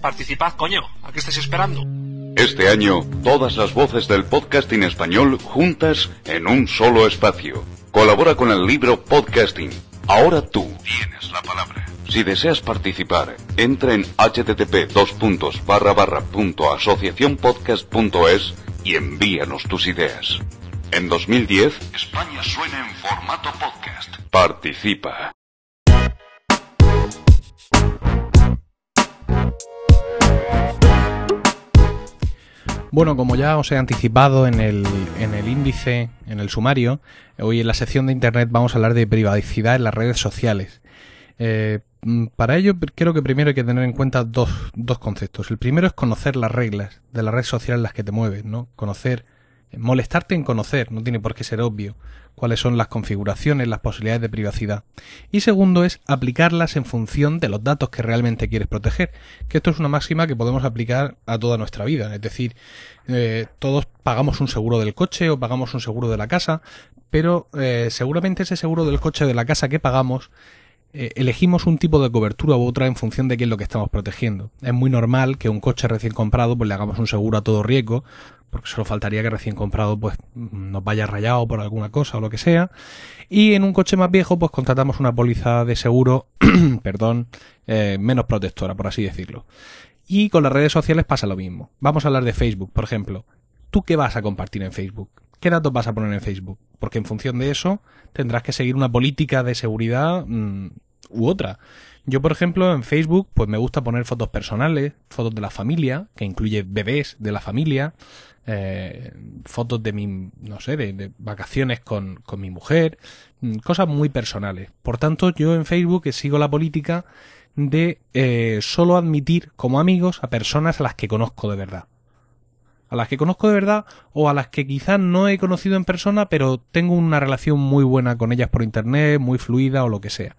participad, coño, ¿a qué estáis esperando? Este año, todas las voces del podcasting español juntas en un solo espacio. Colabora con el libro Podcasting. Ahora tú tienes la palabra. Si deseas participar, entra en http asociacionpodcast.es y envíanos tus ideas. En 2010, España suena en formato podcast. Participa. Bueno, como ya os he anticipado en el, en el índice, en el sumario, hoy en la sección de Internet vamos a hablar de privacidad en las redes sociales. Eh, mm, para ello creo que primero hay que tener en cuenta dos, dos conceptos. El primero es conocer las reglas de la red social en las que te mueves, ¿no? Conocer, molestarte en conocer, no tiene por qué ser obvio cuáles son las configuraciones, las posibilidades de privacidad. Y segundo es aplicarlas en función de los datos que realmente quieres proteger, que esto es una máxima que podemos aplicar a toda nuestra vida, es decir, eh, todos pagamos un seguro del coche o pagamos un seguro de la casa, pero eh, seguramente ese seguro del coche o de la casa que pagamos elegimos un tipo de cobertura u otra en función de qué es lo que estamos protegiendo. Es muy normal que un coche recién comprado pues le hagamos un seguro a todo riesgo, porque solo faltaría que recién comprado pues nos vaya rayado por alguna cosa o lo que sea. Y en un coche más viejo pues contratamos una póliza de seguro, perdón, eh, menos protectora, por así decirlo. Y con las redes sociales pasa lo mismo. Vamos a hablar de Facebook, por ejemplo. ¿Tú qué vas a compartir en Facebook? ¿Qué datos vas a poner en Facebook? Porque en función de eso tendrás que seguir una política de seguridad mm, u otra. Yo, por ejemplo, en Facebook, pues me gusta poner fotos personales, fotos de la familia, que incluye bebés de la familia, eh, fotos de mi, no sé, de, de vacaciones con, con mi mujer, mm, cosas muy personales. Por tanto, yo en Facebook sigo la política de eh, solo admitir como amigos a personas a las que conozco de verdad. A las que conozco de verdad o a las que quizás no he conocido en persona, pero tengo una relación muy buena con ellas por internet, muy fluida o lo que sea.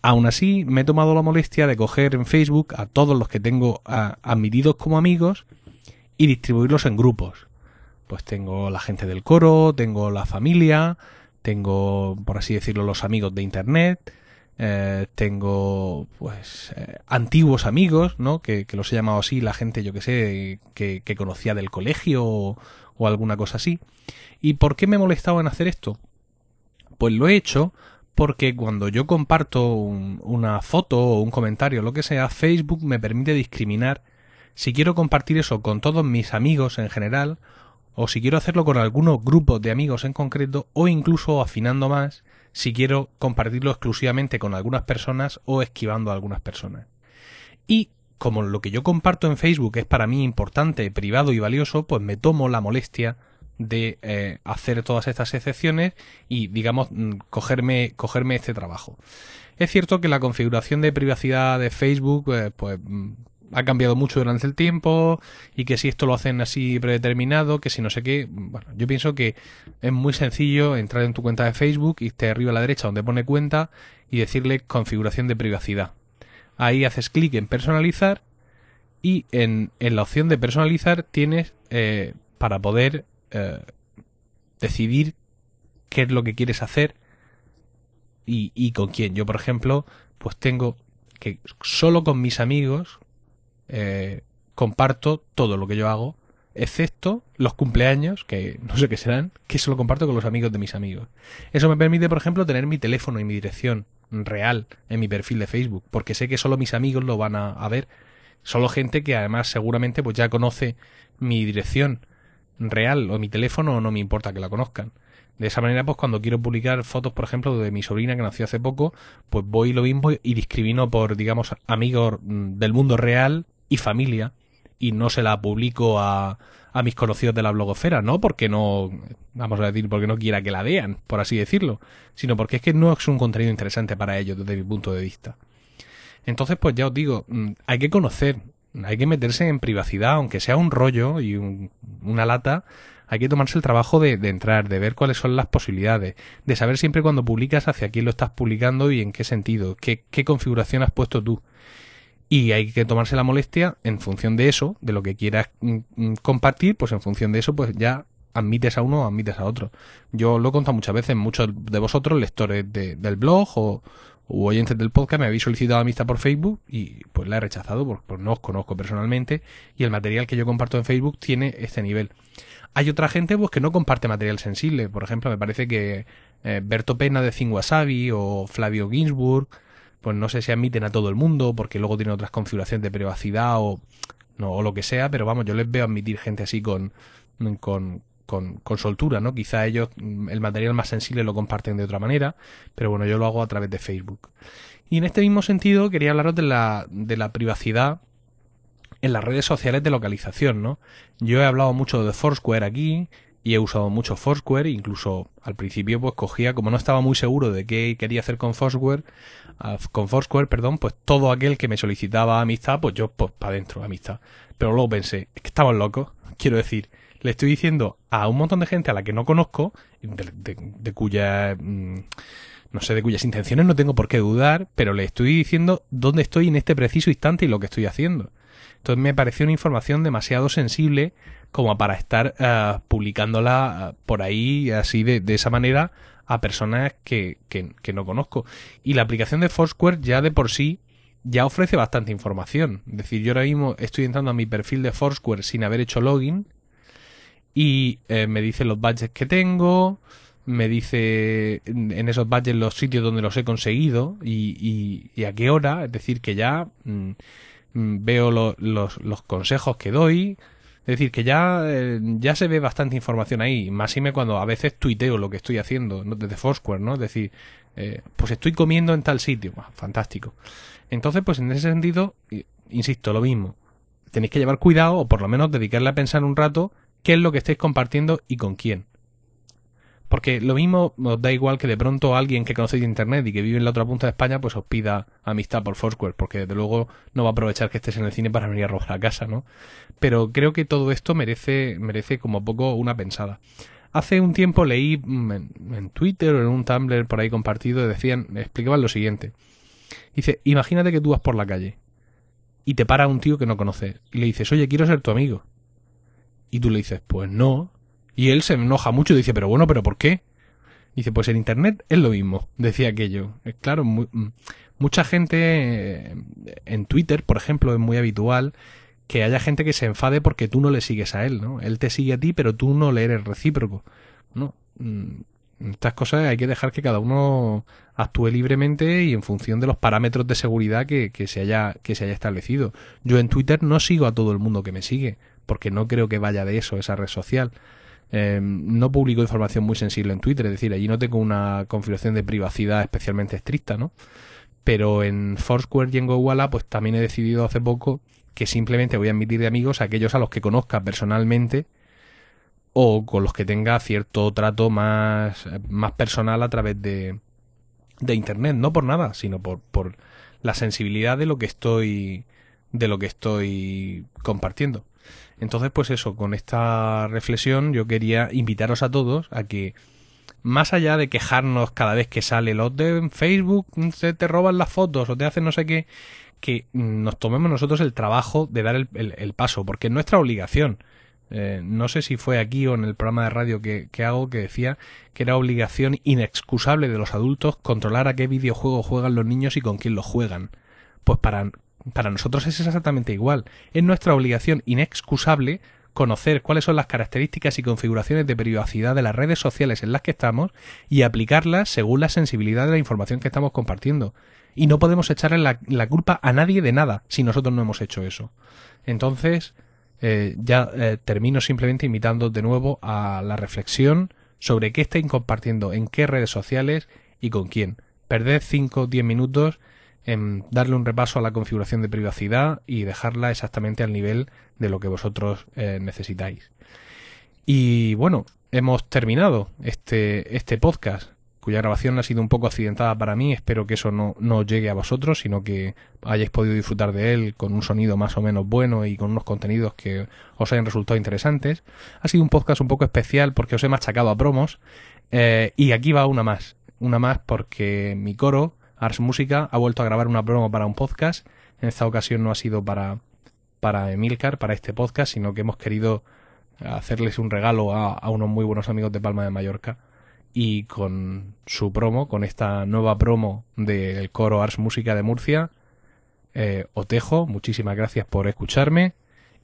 Aún así, me he tomado la molestia de coger en Facebook a todos los que tengo ah, admitidos como amigos y distribuirlos en grupos. Pues tengo la gente del coro, tengo la familia, tengo, por así decirlo, los amigos de internet, eh, tengo, pues, eh, antiguos amigos, ¿no? Que, los he llamado así, la gente, yo que sé, que, conocía del colegio o, o alguna cosa así. ¿Y por qué me he molestado en hacer esto? Pues lo he hecho porque cuando yo comparto un- una foto o un comentario lo que sea, Facebook me permite discriminar si quiero compartir eso con todos mis amigos en general, o si quiero hacerlo con algunos grupos de amigos en concreto, o incluso afinando más, si quiero compartirlo exclusivamente con algunas personas o esquivando a algunas personas. Y como lo que yo comparto en Facebook es para mí importante, privado y valioso, pues me tomo la molestia de eh, hacer todas estas excepciones y, digamos, mm, cogerme, cogerme este trabajo. Es cierto que la configuración de privacidad de Facebook, eh, pues mm, ha cambiado mucho durante el tiempo y que si esto lo hacen así predeterminado, que si no sé qué, bueno, yo pienso que es muy sencillo entrar en tu cuenta de Facebook, irte arriba a la derecha donde pone cuenta y decirle configuración de privacidad. Ahí haces clic en personalizar y en, en, la opción de personalizar tienes eh, para poder eh, decidir qué es lo que quieres hacer y, y con quién. Yo, por ejemplo, pues tengo que solo con mis amigos eh, comparto todo lo que yo hago, excepto los cumpleaños, que no sé qué serán, que solo comparto con los amigos de mis amigos. Eso me permite, por ejemplo, tener mi teléfono y mi dirección real en mi perfil de Facebook, porque sé que solo mis amigos lo van a, a ver. Solo gente que además seguramente pues ya conoce mi dirección real o mi teléfono o no me importa que la conozcan. De esa manera, pues cuando quiero publicar fotos, por ejemplo, de mi sobrina que nació hace poco, pues voy lo mismo y discrimino por, digamos, amigos mm, del mundo real y familia y no se la publico a, a mis conocidos de la blogosfera, no porque no, vamos a decir, porque no quiera que la vean, por así decirlo, sino porque es que no es un contenido interesante para ellos desde mi punto de vista. Entonces, pues ya os digo, mm, hay que conocer, hay que meterse en privacidad, aunque sea un rollo y una lata, hay que tomarse el trabajo de, de, entrar, de ver cuáles son las posibilidades, de saber siempre cuando publicas hacia quién lo estás publicando y en qué sentido, qué, qué configuración has puesto tú y hay que tomarse la molestia en función de eso, de lo que quieras mm, mm, compartir, pues en función de eso, pues ya admites a uno o admites a otro. Yo lo he contado muchas veces, muchos de vosotros, lectores del blog o, oyentes del podcast, me habéis solicitado amistad por Facebook y pues la he rechazado porque no os conozco personalmente y el material que yo comparto en Facebook tiene este nivel. Hay otra gente pues que no comparte material sensible, por ejemplo, me parece que eh, Berto Pena de Zing Wasabi o Flavio Ginsburg pues no sé si admiten a todo el mundo porque luego tienen otras configuraciones de privacidad o, no, o lo que sea, pero vamos, yo les veo admitir gente así con, con, con, con, soltura, ¿no? Quizá ellos mm, el material más sensible lo comparten de otra manera, pero bueno, yo lo hago a través de Facebook. Y en este mismo sentido quería hablaros de la, de la privacidad en las redes sociales de localización, ¿no? Yo he hablado mucho de Foursquare aquí, y he usado mucho Foursquare, incluso al principio pues cogía, como no estaba muy seguro de qué quería hacer con Foursquare, con Foursquare, perdón, pues todo aquel que me solicitaba amistad, pues yo pues para adentro, amistad. Pero luego pensé, es que estamos locos, quiero decir, le estoy diciendo a un montón de gente a la que no conozco, de, de, cuya... Mm, no sé de cuyas intenciones no tengo por qué dudar, pero le estoy diciendo dónde estoy en este preciso instante y lo que estoy haciendo. Entonces me pareció una información demasiado sensible como para estar uh, publicándola eh, por ahí así de, esa manera a personas que, que, no conozco. Y la aplicación de Foursquare ya de por sí ya ofrece bastante información. Es decir, yo ahora mismo estoy entrando a mi perfil de Foursquare sin haber hecho login y eh, me dice los badges que tengo, me dice en esos badges los sitios donde los he conseguido y, y, y a qué hora. Es decir, que ya mm, mm veo lo, los, los consejos que doy, es decir, que ya, eh, ya se ve bastante información ahí, más y me cuando a veces tuiteo lo que estoy haciendo, desde Foursquare, ¿no? Es decir, eh, pues estoy comiendo en tal sitio, fantástico. Entonces, pues en ese sentido, insisto, lo mismo. Tenéis que llevar cuidado o por lo menos dedicarle a pensar un rato qué es lo que estáis compartiendo y con quién. Porque lo mismo os da igual que de pronto alguien que conocéis de internet y que vive en la otra punta de España, pues os pida amistad por Foursquare, porque desde luego no va a aprovechar que estés en el cine para venir a robar a casa, ¿no? Pero creo que todo esto merece, merece como poco una pensada. Hace un tiempo leí mm, en, en Twitter o en un Tumblr por ahí compartido, decían, explicaban lo siguiente. Dice, imagínate que tú vas por la calle y te para un tío que no conoces y le dices, oye, quiero ser tu amigo. Y tú le dices, pues no, y él se enoja mucho y dice, pero bueno, ¿pero por qué? Dice, pues en Internet es lo mismo, decía aquello. Claro, muy, mm, mucha gente eh, en Twitter, por ejemplo, es muy habitual que haya gente que se enfade porque tú no le sigues a él, ¿no? Él te sigue a ti, pero tú no le eres recíproco, ¿no? Mm, Estas cosas hay que dejar que cada uno actúe libremente y en función de los parámetros de seguridad que, que, se haya, que se haya establecido. Yo en Twitter no sigo a todo el mundo que me sigue, porque no creo que vaya de eso esa red social. Eh, no publico información muy sensible en Twitter, es decir, allí no tengo una configuración de privacidad especialmente estricta, ¿no? Pero en Foursquare y en GoWalla, pues también he decidido hace poco que simplemente voy a admitir de amigos a aquellos a los que conozca personalmente o con los que tenga cierto trato más, más personal a través de, de internet, no por nada, sino por, por la sensibilidad de lo que estoy de lo que estoy compartiendo. Entonces, pues eso, con esta reflexión yo quería invitaros a todos a que más allá de quejarnos cada vez que sale los de Facebook se te roban las fotos o te hacen no sé qué, que nos tomemos nosotros el trabajo de dar el, paso, porque es nuestra obligación. Eh, no sé si fue aquí o en el programa de radio que, hago que decía que era obligación inexcusable de los adultos controlar a qué videojuego juegan los niños y con quién lo juegan. Pues para, para nosotros es exactamente igual. Es nuestra obligación inexcusable conocer cuáles son las características y configuraciones de privacidad de las redes sociales en las que estamos y aplicarlas según la sensibilidad de la información que estamos compartiendo. Y no podemos echarle la, culpa a nadie de nada si nosotros no hemos hecho eso. Entonces, eh, ya eh, termino simplemente invitando de nuevo a la reflexión sobre qué estáis compartiendo, en qué redes sociales y con quién. Perded 5 o 10 minutos en darle un repaso a la configuración de privacidad y dejarla exactamente al nivel de lo que vosotros eh, necesitáis. Y bueno, hemos terminado este, este podcast cuya grabación ha sido un poco accidentada para mí. Espero que eso no, no llegue a vosotros, sino que hayáis podido disfrutar de él con un sonido más o menos bueno y con unos contenidos que os hayan resultado interesantes. Ha sido un podcast un poco especial porque os he machacado a promos. Eh, y aquí va una más. Una más porque mi coro, Ars Música, ha vuelto a grabar una promo para un podcast. En esta ocasión no ha sido para, para Emilcar, para este podcast, sino que hemos querido hacerles un regalo a, unos muy buenos amigos de Palma de Mallorca y con su promo, con esta nueva promo del coro Ars Música de Murcia, eh, os dejo. Muchísimas gracias por escucharme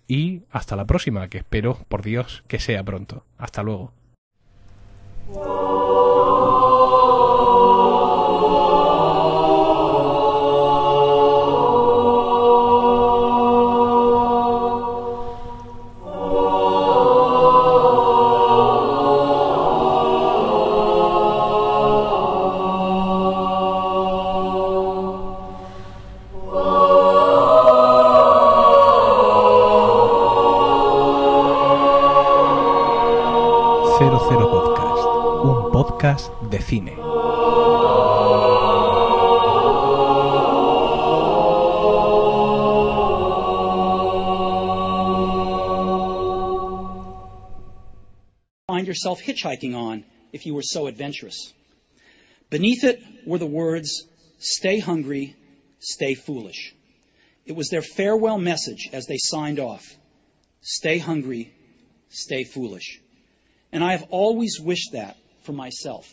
y hasta la próxima, que espero, por Dios, que sea pronto. Hasta luego. Cine. Find yourself hitchhiking on if you were so adventurous. Beneath it were the words, Stay hungry, stay foolish. It was their farewell message as they signed off. Stay hungry, stay foolish. And I have always wished that for myself.